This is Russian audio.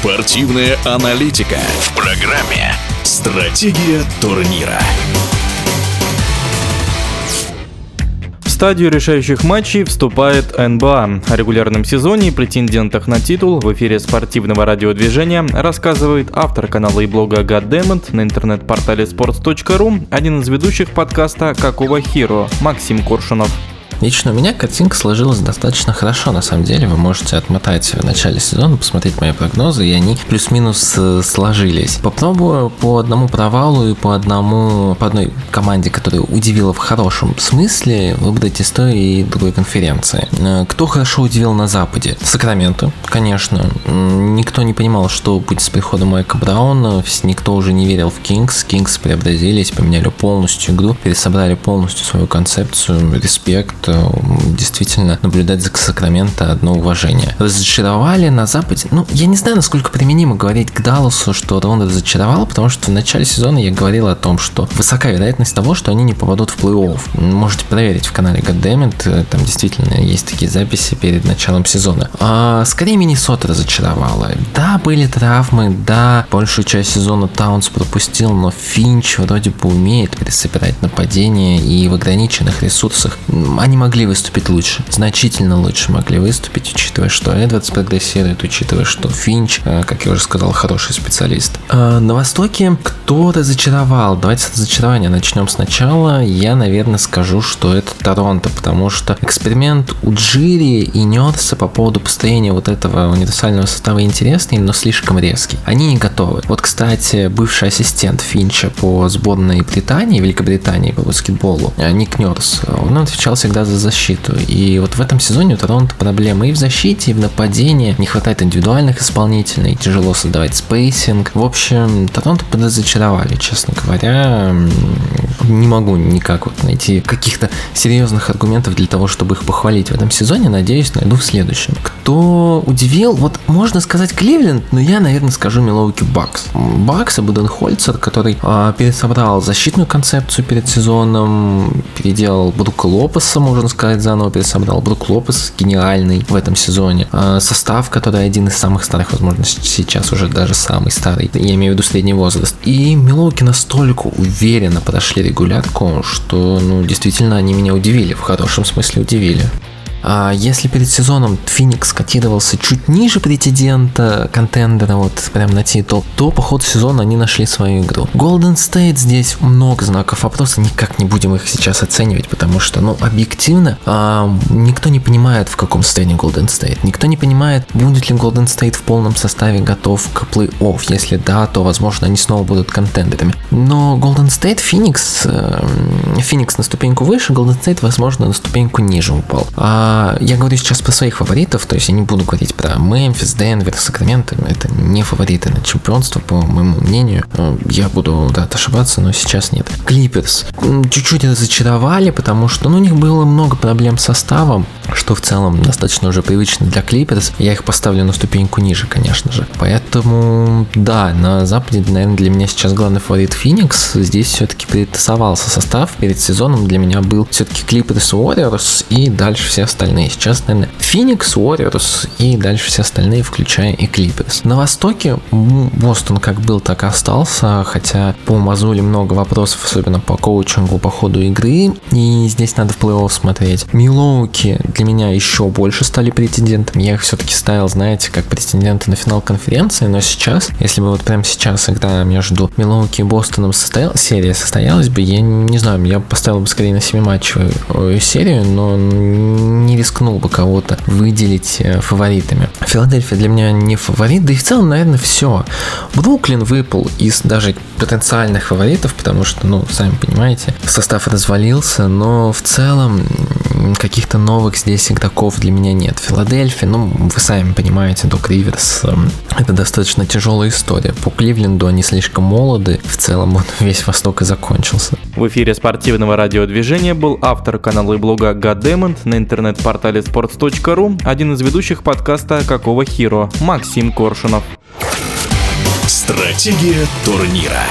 Спортивная аналитика в программе «Стратегия турнира». В стадию решающих матчей вступает НБА. О регулярном сезоне и претендентах на титул в эфире спортивного радиодвижения рассказывает автор канала и блога Goddammit на интернет-портале sports.ru, один из ведущих подкаста «Какого Хиро» Максим Коршунов. Лично у меня картинка сложилась достаточно хорошо, на самом деле. Вы можете отмотать в начале сезона, посмотреть мои прогнозы, и они плюс-минус э, сложились. Попробую по одному провалу и по одному, по одной команде, которая удивила в хорошем смысле, выбрать истории другой конференции. Э, кто хорошо удивил на Западе? Сакраменто, конечно. Никто не понимал, что будет с приходом Майка Брауна, никто уже не верил в Кингс. Кингс преобразились, поменяли полностью игру, пересобрали полностью свою концепцию, респект, действительно наблюдать за Сакраменто одно уважение. Разочаровали на Западе. Ну, я не знаю, насколько применимо говорить к Далласу, что он разочаровал, потому что в начале сезона я говорил о том, что высока вероятность того, что они не попадут в плей-офф. Можете проверить в канале Goddammit, там действительно есть такие записи перед началом сезона. А, скорее Миннесота разочаровала. Да, были травмы, да, большую часть сезона Таунс пропустил, но Финч вроде бы умеет пересобирать нападение и в ограниченных ресурсах они могли выступить лучше, значительно лучше могли выступить, учитывая, что Эдвардс прогрессирует, учитывая, что Финч, э, как я уже сказал, хороший специалист. А на Востоке кто разочаровал? Давайте с разочарования начнем сначала. Я, наверное, скажу, что это Торонто, потому что эксперимент Уджири и Нерса по поводу построения вот этого универсального состава интересный, но слишком резкий. Они не готовы. Вот, кстати, бывший ассистент Финча по сборной Британии, Великобритании по баскетболу, э, Ник Нерс, он отвечал всегда за защиту. И вот в этом сезоне у Торонто проблемы и в защите, и в нападении. Не хватает индивидуальных исполнителей, тяжело создавать spacing. В общем, Торонто подразочаровали, честно говоря. Не могу никак вот найти каких-то серьезных аргументов для того, чтобы их похвалить в этом сезоне. Надеюсь, найду в следующем. Кто удивил? Вот можно сказать Кливленд, но я, наверное, скажу Милоуки Бакс. Бакс и Буденхольцер, который э, пересобрал защитную концепцию перед сезоном, переделал Брука Лопеса, можно сказать, заново пересобрал. Брук Лопес гениальный в этом сезоне. А, состав, который один из самых старых, возможно, сейчас уже даже самый старый. Я имею в виду средний возраст. И Милоуки настолько уверенно подошли регулярку, что, ну, действительно, они меня удивили. В хорошем смысле удивили. А если перед сезоном Феникс котировался чуть ниже претендента, контендера, вот прям на титул, то по ходу сезона они нашли свою игру. Golden State здесь много знаков вопроса, никак не будем их сейчас оценивать, потому что, ну, объективно, а, никто не понимает, в каком состоянии Golden State. Никто не понимает, будет ли Golden State в полном составе готов к плей-офф. Если да, то, возможно, они снова будут контендерами. Но Golden State, Phoenix, э, Phoenix на ступеньку выше, Golden State, возможно, на ступеньку ниже упал. А, я говорю сейчас про своих фаворитов, то есть я не буду говорить про Мемфис, Денвер, Сакраменто. Это не фавориты на чемпионство, по моему мнению. А, я буду, да, ошибаться, но сейчас нет. Клиперс чуть-чуть разочаровали, потому что ну, у них было много проблем с составом, что в целом достаточно уже привычно для Клиперс. Я их поставлю на ступеньку ниже, конечно же. Поэтому, да, на Западе, наверное, для меня сейчас главный фаворит Феникс. Здесь все-таки перетасовался состав. Перед сезоном для меня был все-таки Клиперс Warriors и дальше все остальные. Сейчас, наверное, Phoenix, Warriors и дальше все остальные, включая и Clippers. На Востоке Бостон как был, так и остался, хотя по Мазуле много вопросов, особенно по коучингу, по ходу игры, и здесь надо в плей-офф смотреть. Милоуки для меня еще больше стали претендентами. Я их все-таки ставил, знаете, как претенденты на финал конференции, но сейчас, если бы вот прямо сейчас игра между Милоуки и Бостоном состоялась, серия состоялась бы, я не знаю, я поставил бы скорее на 7 матчевую э, серию, но не рискнул бы кого-то выделить э, фаворитами. Филадельфия для меня не фаворит, да и в целом, наверное, все. Бруклин выпал из даже потенциальных фаворитов, потому что, ну, сами понимаете, состав развалился, но в целом каких-то новых здесь игроков для меня нет. Филадельфия, ну, вы сами понимаете, Док Риверс, эм, это достаточно тяжелая история. По Кливленду они слишком молоды, в целом вот весь Восток и закончился. В эфире спортивного радиодвижения был автор канала и блога Goddammit на интернет-портале sports.ru, один из ведущих подкаста «Какого Хиро» Максим Коршунов. Стратегия турнира.